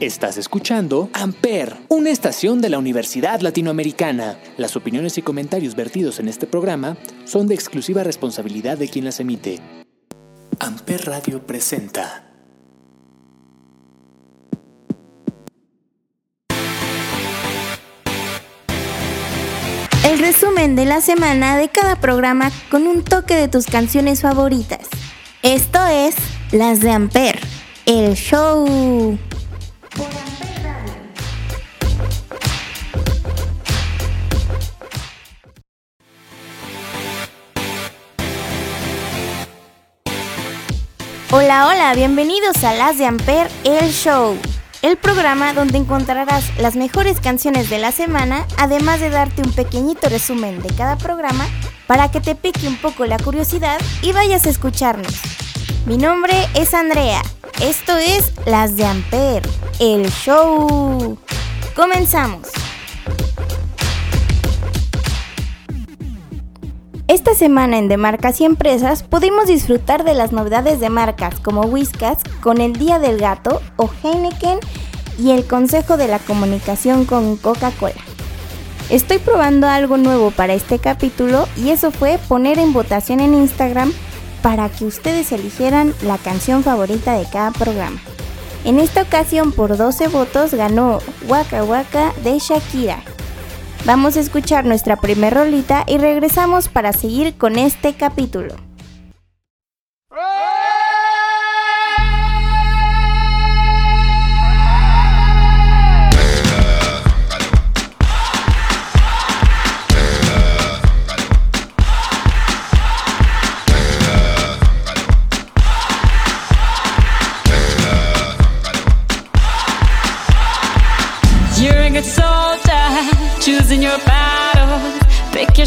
Estás escuchando Amper, una estación de la Universidad Latinoamericana. Las opiniones y comentarios vertidos en este programa son de exclusiva responsabilidad de quien las emite. Amper Radio presenta. El resumen de la semana de cada programa con un toque de tus canciones favoritas. Esto es Las de Amper, el show. Hola, hola, bienvenidos a Las de Amper, el show. El programa donde encontrarás las mejores canciones de la semana, además de darte un pequeñito resumen de cada programa para que te pique un poco la curiosidad y vayas a escucharnos. Mi nombre es Andrea. Esto es Las de Amper, el show. Comenzamos. Esta semana en De Marcas y Empresas pudimos disfrutar de las novedades de marcas como Whiskas con el Día del Gato o Heineken y el Consejo de la Comunicación con Coca-Cola. Estoy probando algo nuevo para este capítulo y eso fue poner en votación en Instagram para que ustedes eligieran la canción favorita de cada programa. En esta ocasión por 12 votos ganó Waka Waka de Shakira Vamos a escuchar nuestra primer rolita y regresamos para seguir con este capítulo.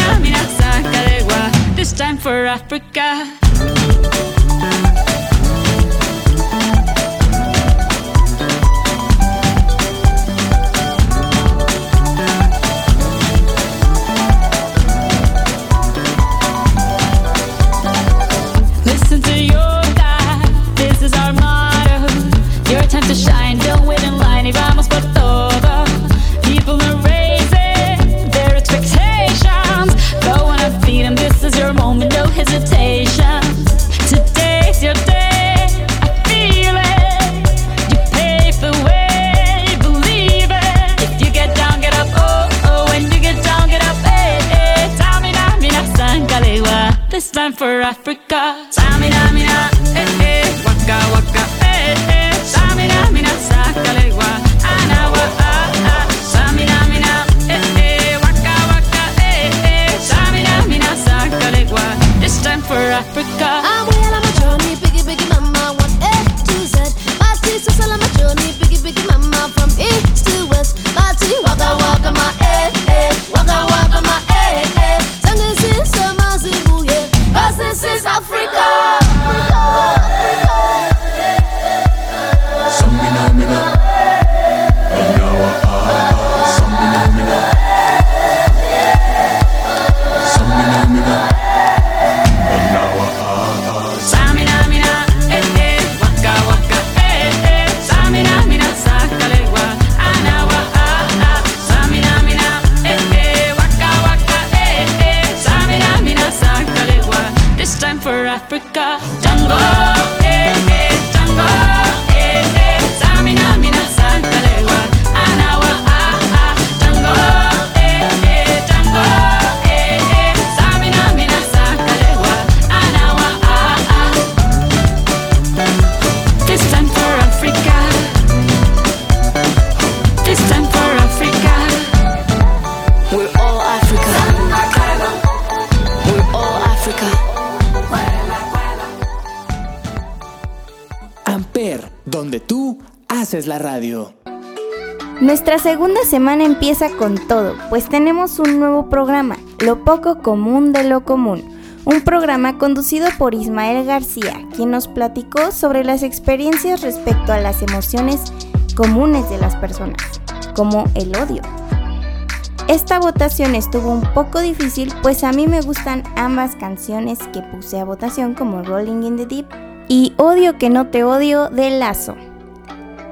Mira, mira, saca de. This time for Africa. For Africa. Tamina, mina, eh, eh. Waka, waka, eh, eh. Tamina, mina, sangalewa. Anawa, ah, ah. Tamina, mina, eh, eh. Waka, waka, eh, eh. Tamina, mina, sangalewa. This time for Africa. Segunda semana empieza con todo, pues tenemos un nuevo programa, Lo poco común de lo común, un programa conducido por Ismael García, quien nos platicó sobre las experiencias respecto a las emociones comunes de las personas, como el odio. Esta votación estuvo un poco difícil, pues a mí me gustan ambas canciones que puse a votación como Rolling in the Deep y Odio que no te odio de Lazo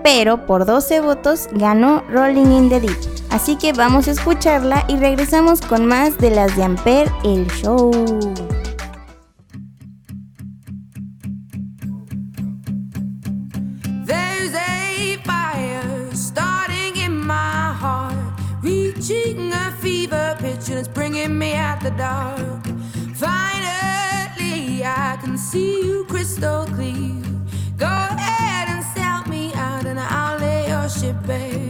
pero por 12 votos ganó Rolling in the Deep. Así que vamos a escucharla y regresamos con más de las de Ampere, el show. There's a fire starting in my heart, reaching a fever pitch, and it's bringing me out the dark. Finally, I can see you crystal clear. it, babe.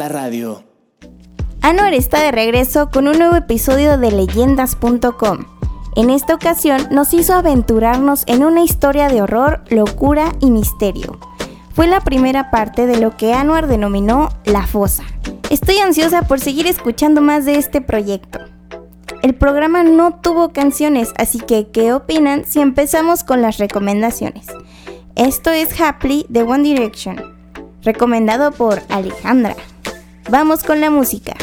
La radio. Anuar está de regreso con un nuevo episodio de leyendas.com. En esta ocasión nos hizo aventurarnos en una historia de horror, locura y misterio. Fue la primera parte de lo que Anuar denominó La Fosa. Estoy ansiosa por seguir escuchando más de este proyecto. El programa no tuvo canciones, así que ¿qué opinan si empezamos con las recomendaciones? Esto es Happily de One Direction, recomendado por Alejandra. Vamos con la música.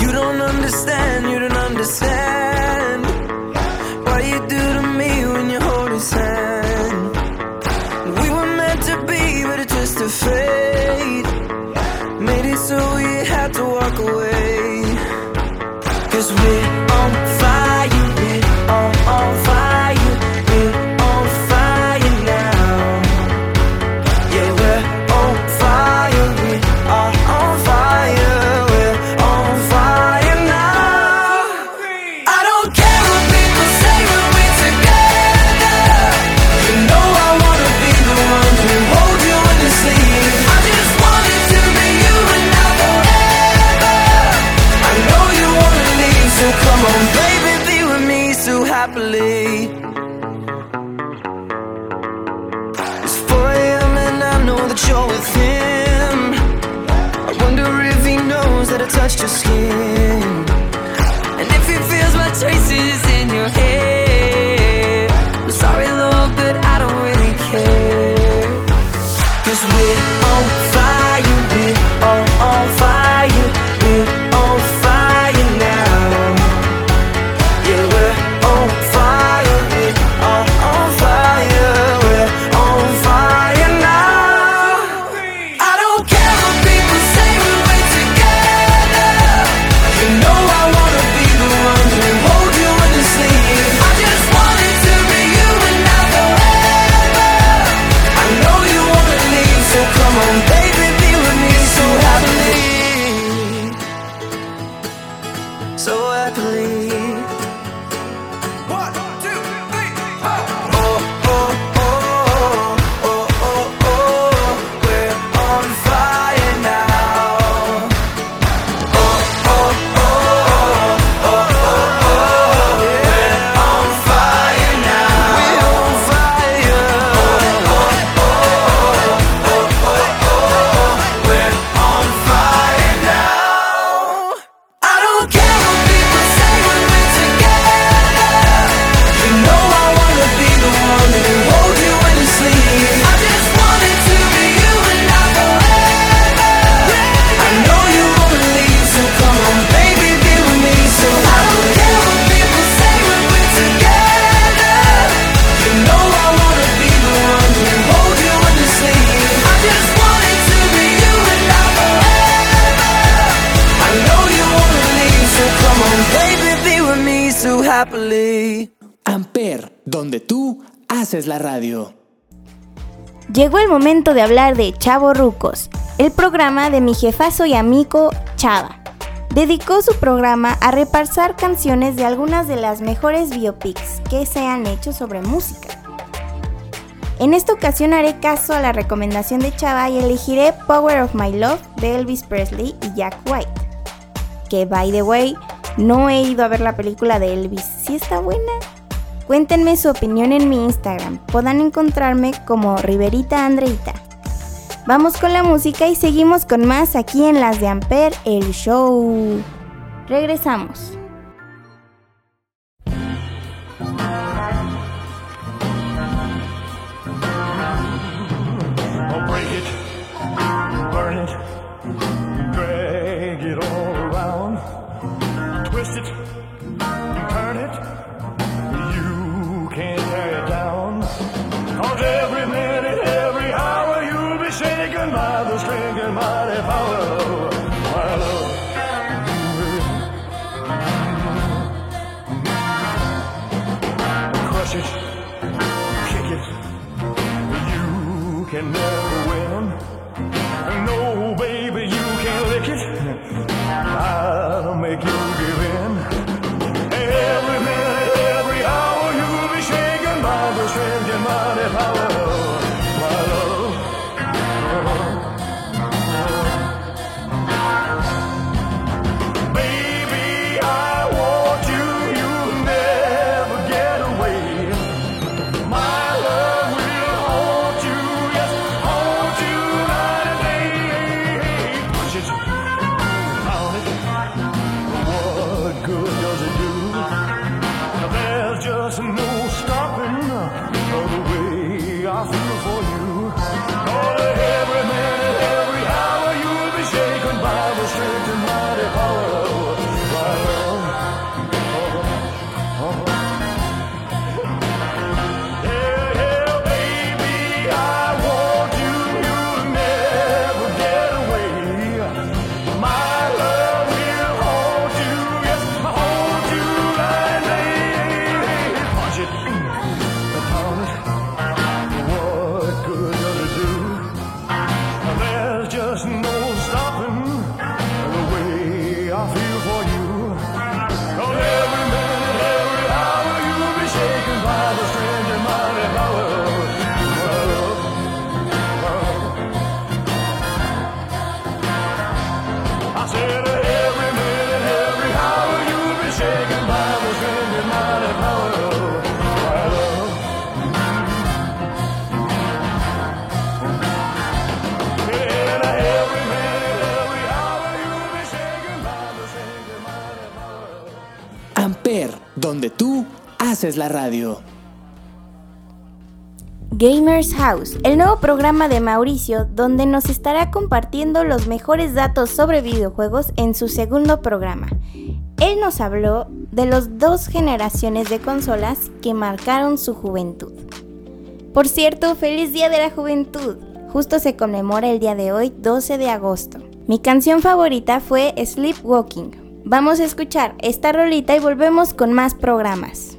You don't understand, you don't understand. that you're with him. I wonder if he knows that I touched your skin. And if he feels my traces in your hair. too happily. Amper, donde tú haces la radio. Llegó el momento de hablar de Chavo Rucos, el programa de mi jefazo y amigo Chava. Dedicó su programa a reparsar canciones de algunas de las mejores biopics que se han hecho sobre música. En esta ocasión haré caso a la recomendación de Chava y elegiré Power of My Love de Elvis Presley y Jack White. Que by the way, no he ido a ver la película de Elvis. ¿Sí está buena? Cuéntenme su opinión en mi Instagram. Podrán encontrarme como Riverita Andreita. Vamos con la música y seguimos con más aquí en Las de Amper, el show. Regresamos. es la radio. Gamers House, el nuevo programa de Mauricio, donde nos estará compartiendo los mejores datos sobre videojuegos en su segundo programa. Él nos habló de las dos generaciones de consolas que marcaron su juventud. Por cierto, feliz Día de la Juventud. Justo se conmemora el día de hoy, 12 de agosto. Mi canción favorita fue Sleepwalking. Vamos a escuchar esta rolita y volvemos con más programas.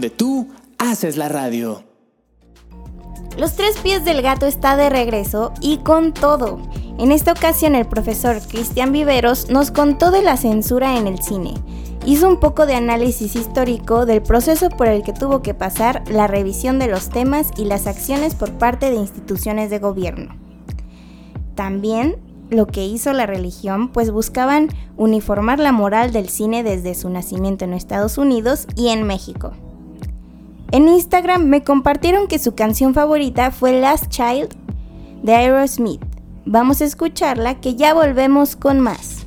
donde tú haces la radio. Los tres pies del gato está de regreso y con todo. En esta ocasión el profesor Cristian Viveros nos contó de la censura en el cine. Hizo un poco de análisis histórico del proceso por el que tuvo que pasar la revisión de los temas y las acciones por parte de instituciones de gobierno. También lo que hizo la religión, pues buscaban uniformar la moral del cine desde su nacimiento en Estados Unidos y en México. En Instagram me compartieron que su canción favorita fue Last Child de Aerosmith. Vamos a escucharla que ya volvemos con más.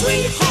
sweetheart.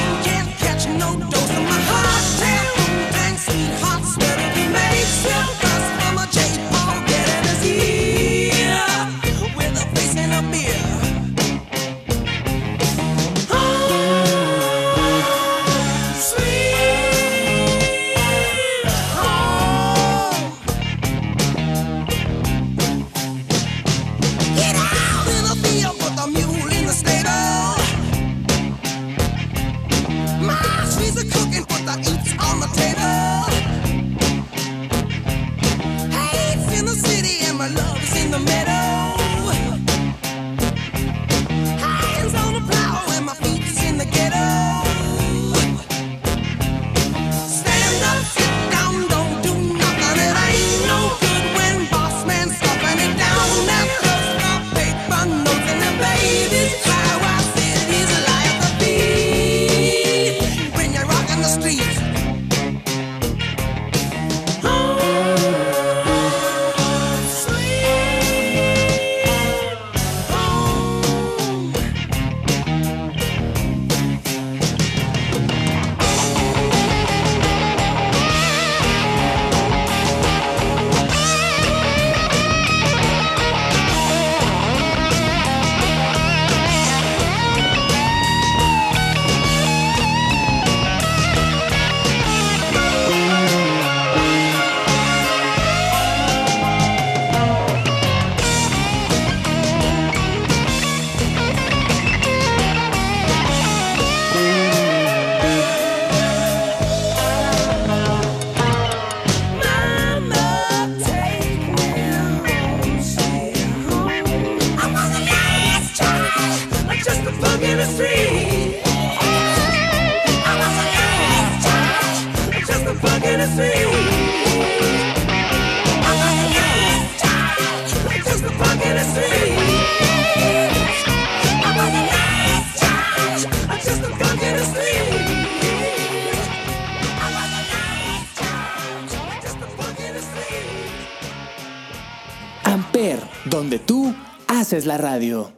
Haces la radio.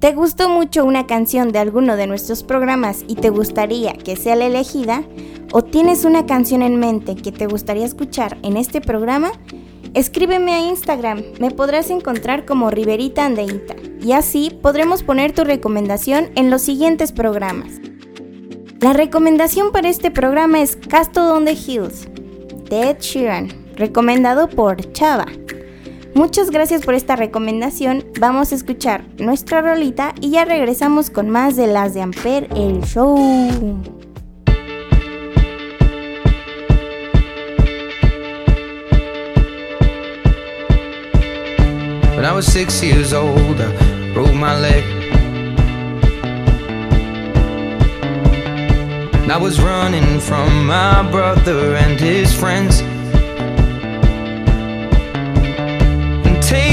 ¿Te gustó mucho una canción de alguno de nuestros programas y te gustaría que sea la elegida? ¿O tienes una canción en mente que te gustaría escuchar en este programa? Escríbeme a Instagram, me podrás encontrar como Riverita Andeíta y así podremos poner tu recomendación en los siguientes programas. La recomendación para este programa es Castle on the Hills, de Ed Sheeran, recomendado por Chava. Muchas gracias por esta recomendación. Vamos a escuchar nuestra rolita y ya regresamos con más de las de Amper, el show. When I was six years old, I broke my leg. And I was running from my brother and his friends.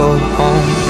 go home.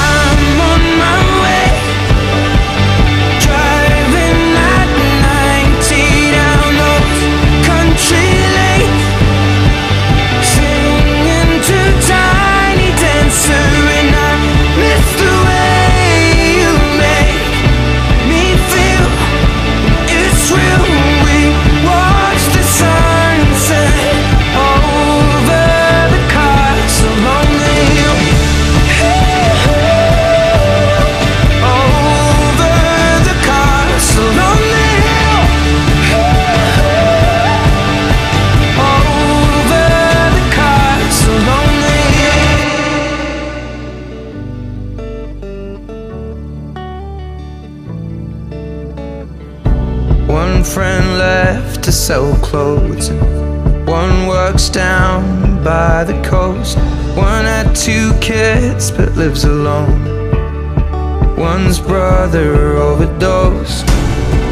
One's brother overdosed.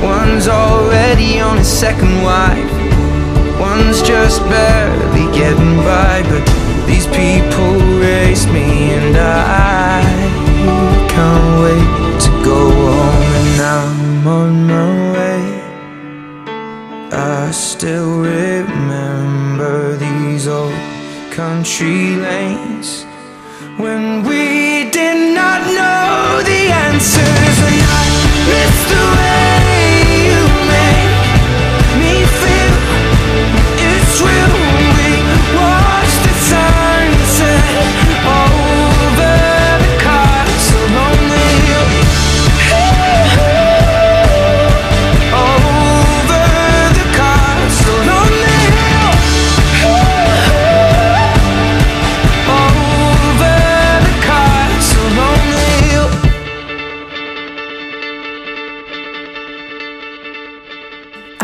One's already on his second wife. One's just barely getting by. But these people race me, and I can't wait to go home. And I'm on my way. I still remember these old country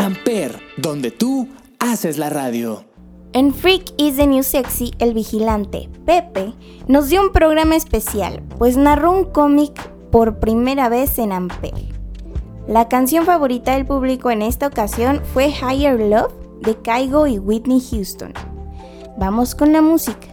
Amper, donde tú haces la radio. En Freak is the New Sexy, el vigilante, Pepe, nos dio un programa especial, pues narró un cómic por primera vez en Amper. La canción favorita del público en esta ocasión fue Higher Love de Kaigo y Whitney Houston. Vamos con la música.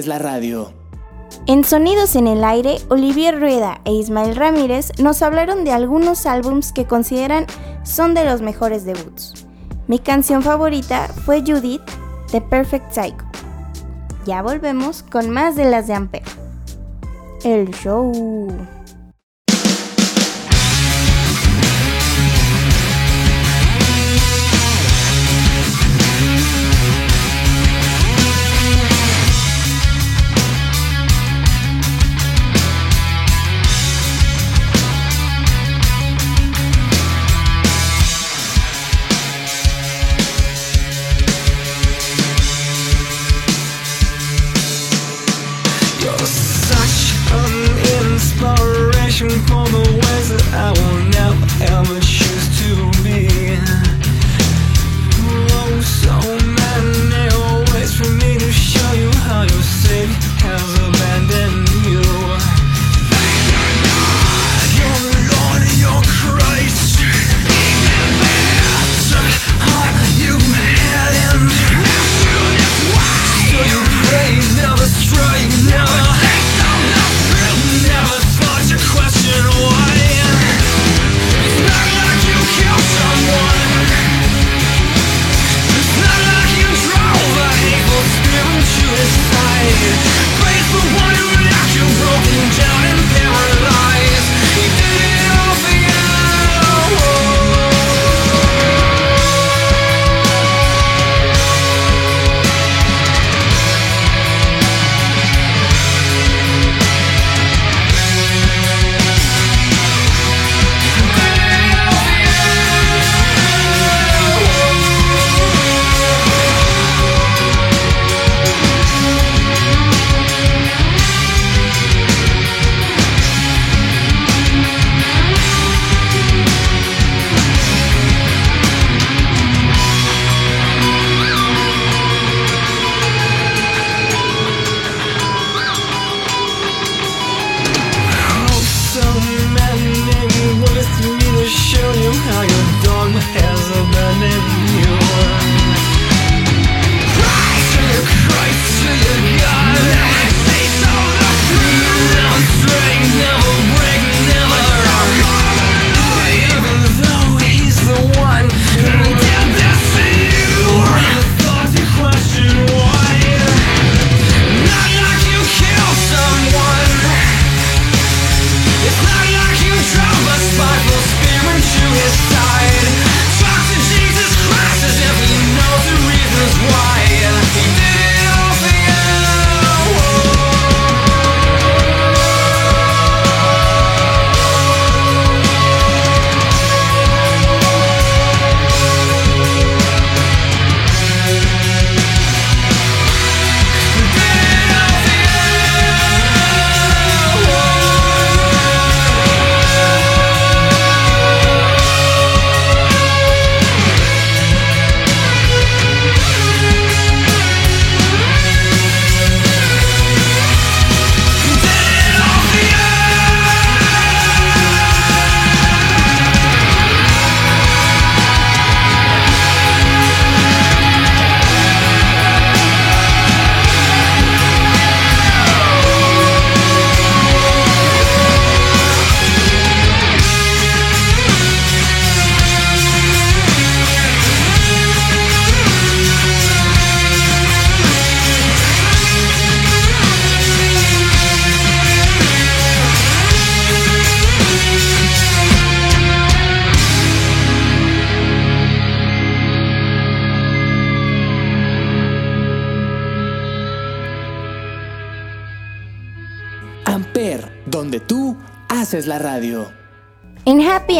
es la radio. En Sonidos en el Aire, Olivier Rueda e Ismael Ramírez nos hablaron de algunos álbums que consideran son de los mejores debuts. Mi canción favorita fue Judith, The Perfect Psycho. Ya volvemos con más de las de Ampere. El show.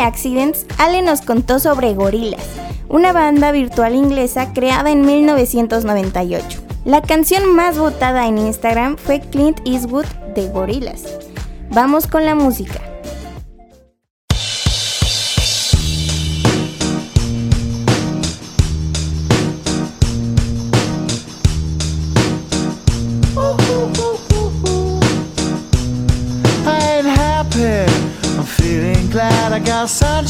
Accidents, Ale nos contó sobre Gorillaz, una banda virtual inglesa creada en 1998. La canción más votada en Instagram fue Clint Eastwood de Gorillaz. Vamos con la música.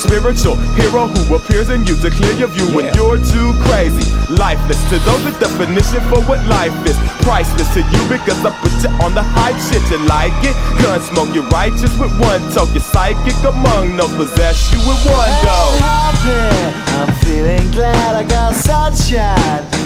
spiritual hero who appears in you to clear your view when you're too crazy. Lifeless to those, the definition for what life is. Priceless to you because I put you on the hype shit. You like it? Gun smoke, you're righteous with one toke. You're psychic among no possess you with one go. I'm happy, I'm feeling glad I got sunshine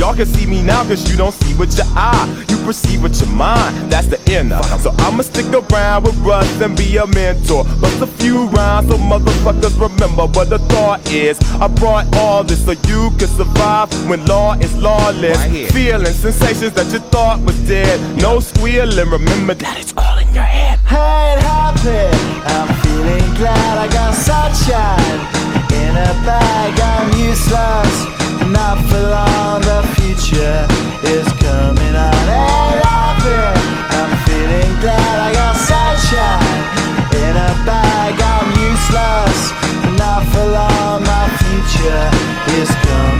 Y'all can see me now cause you don't see with your eye. You perceive with your mind. That's the inner. So I'ma stick around with Russ and be a mentor. Bust a few rhymes so motherfuckers remember what the thought is. I brought all this so you can survive when law is lawless. Feeling sensations that you thought was dead. No squealing. Remember that it's all in your head. I ain't happy. I'm feeling glad I got sunshine in a bag. I'm useless, not for long. The future is coming on. I'm feeling glad I got sunshine in a bag. I'm useless, not for long. My future is coming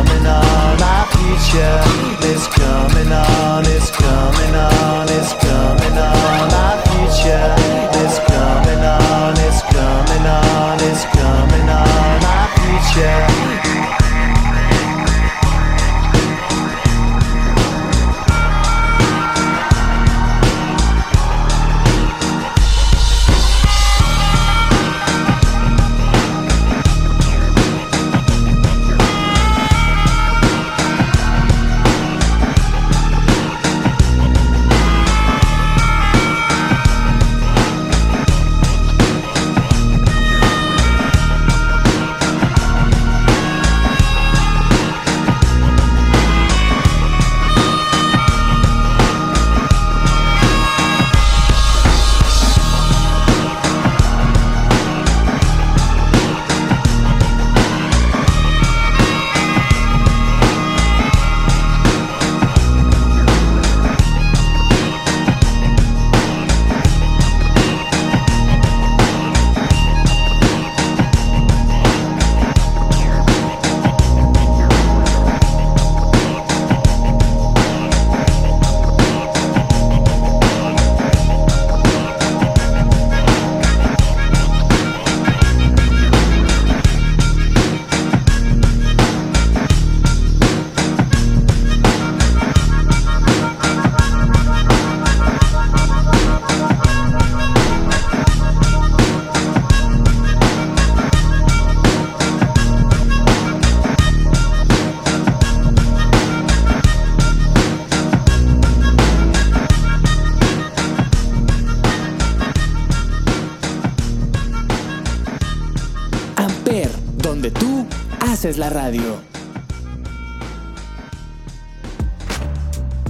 Haces la radio.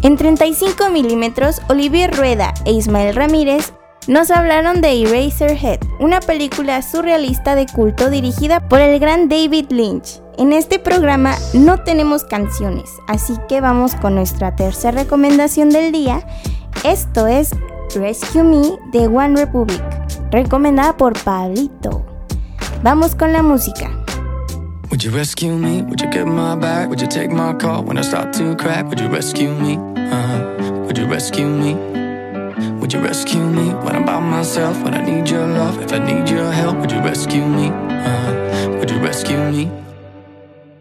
En 35 milímetros, Olivier Rueda e Ismael Ramírez nos hablaron de Eraserhead, una película surrealista de culto dirigida por el gran David Lynch. En este programa no tenemos canciones, así que vamos con nuestra tercera recomendación del día. Esto es Rescue Me de One Republic, recomendada por Pablito. Vamos con la música. Would you rescue me? Would you get my back? Would you take my call when I start to crack? Would you rescue me? Uh-huh. Would you rescue me? Would you rescue me when I'm by myself? When I need your love? If I need your help, would you rescue me? Uh-huh. Would you rescue me?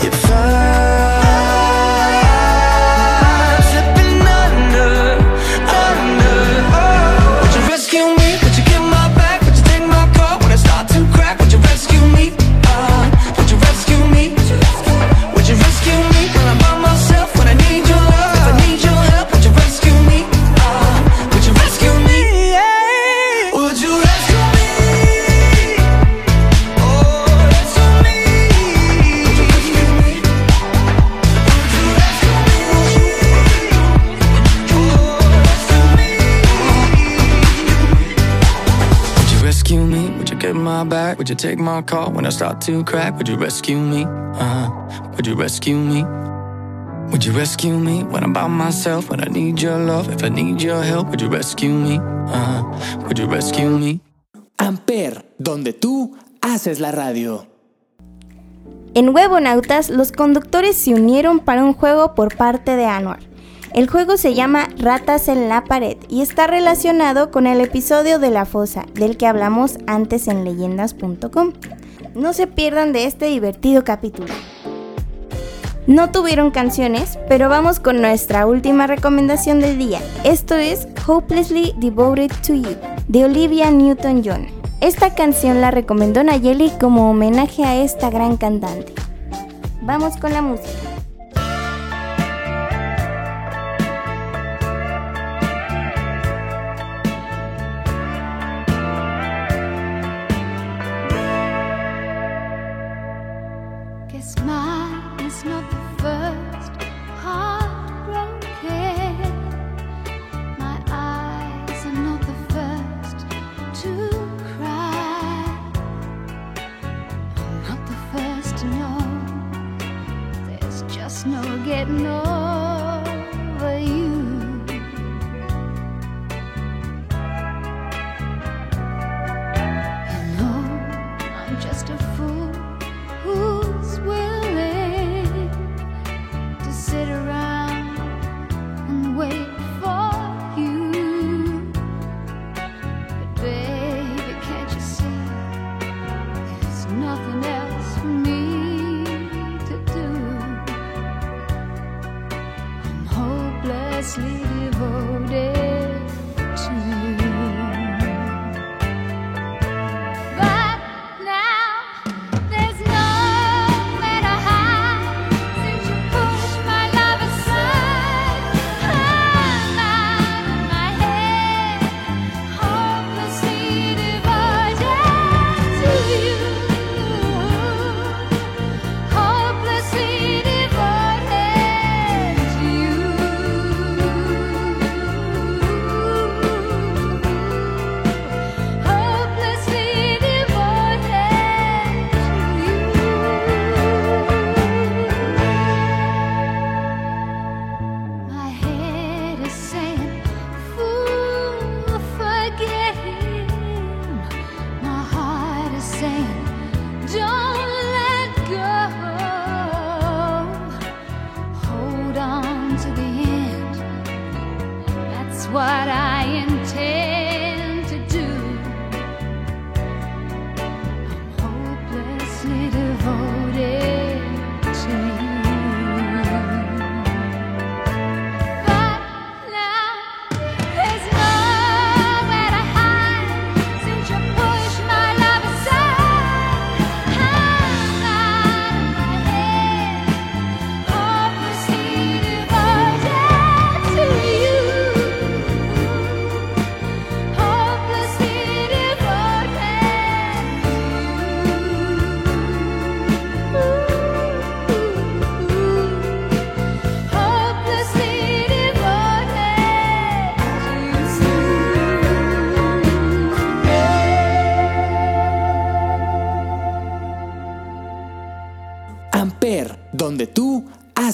You found take my call when I start to crack? Would you rescue me? Uh-huh. Would you rescue me? Would you rescue me when I'm by myself? When I need your love? If I need your help, would you rescue me? Uh-huh. Would you rescue me? Amper, donde tú haces la radio. En Huevonautas, los conductores se unieron para un juego por parte de Anwar. El juego se llama Ratas en la pared y está relacionado con el episodio de la fosa del que hablamos antes en leyendas.com. No se pierdan de este divertido capítulo. No tuvieron canciones, pero vamos con nuestra última recomendación del día. Esto es Hopelessly Devoted to You, de Olivia Newton-John. Esta canción la recomendó Nayeli como homenaje a esta gran cantante. Vamos con la música.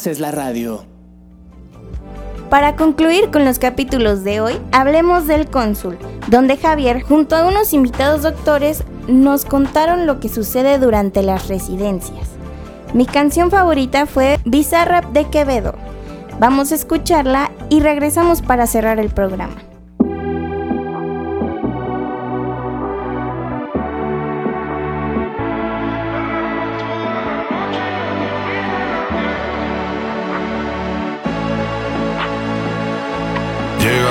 Haces la radio. Para concluir con los capítulos de hoy, hablemos del cónsul, donde Javier, junto a unos invitados doctores, nos contaron lo que sucede durante las residencias. Mi canción favorita fue Bizarrap de Quevedo. Vamos a escucharla y regresamos para cerrar el programa.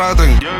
Yeah.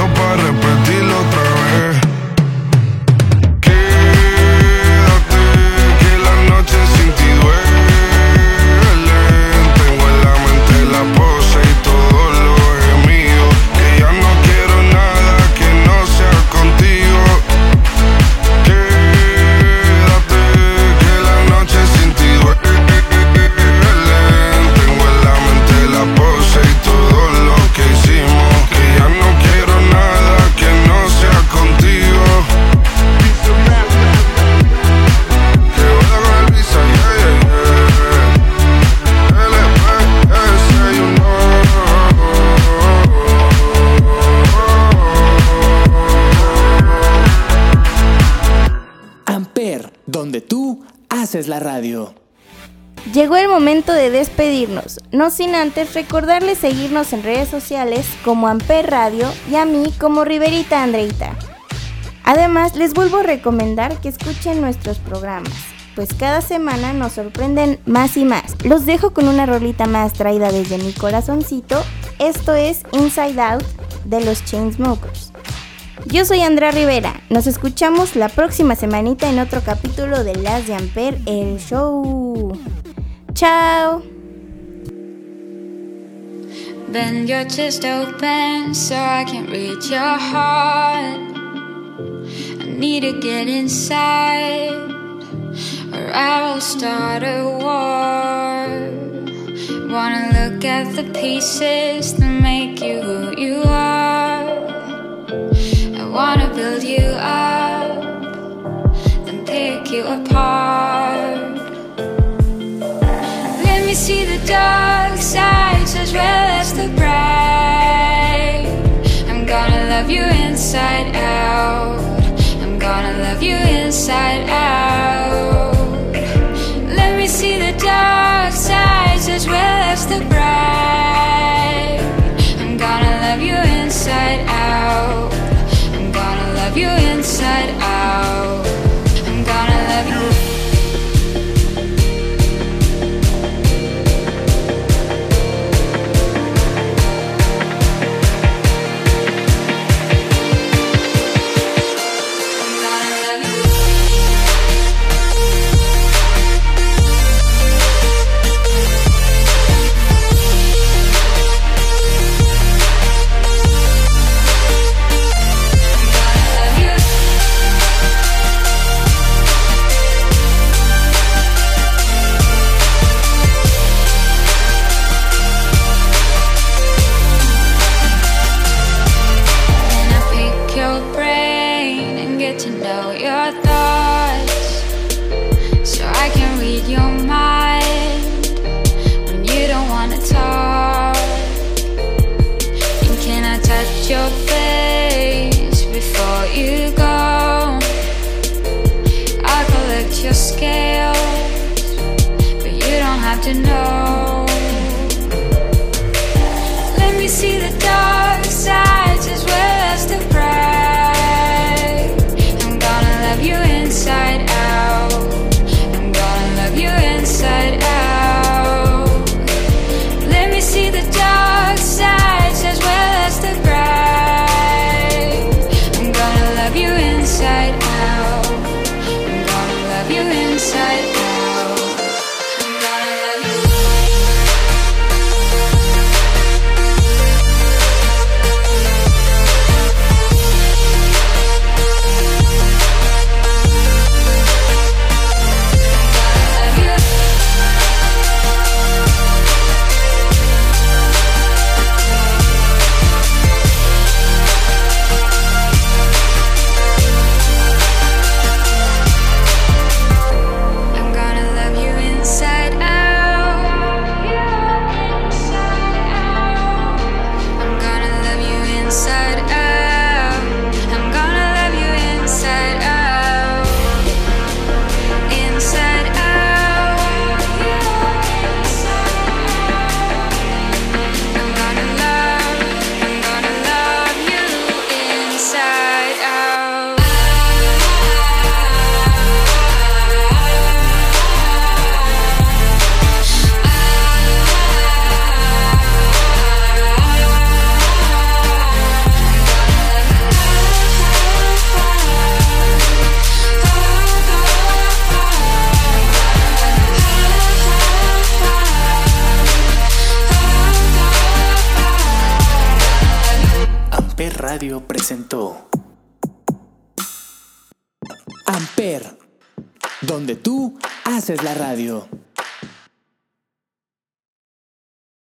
despedirnos, no sin antes recordarles seguirnos en redes sociales como Amper Radio y a mí como Riverita Andreita. Además, les vuelvo a recomendar que escuchen nuestros programas pues cada semana nos sorprenden más y más. Los dejo con una rolita más traída desde mi corazoncito. Esto es Inside Out de los Chainsmokers. Yo soy Andrea Rivera. Nos escuchamos la próxima semanita en otro capítulo de Las de Amper, el show. Chao. Bend your chest open so I can reach your heart. I need to get inside, or I will start a war. Wanna look at the pieces that make you who you are. I wanna build you up, then pick you apart. See the dark sides as well as the bright. I'm gonna love you inside out. I'm gonna love you inside out. Let me see the dark sides as well as the bright. I'm gonna love you inside out. I'm gonna love you inside out.